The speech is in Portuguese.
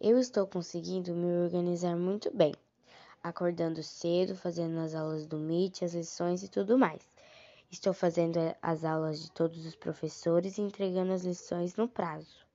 Eu estou conseguindo me organizar muito bem, acordando cedo, fazendo as aulas do MIT, as lições e tudo mais. Estou fazendo eh, as aulas de todos os professores e entregando as lições no prazo.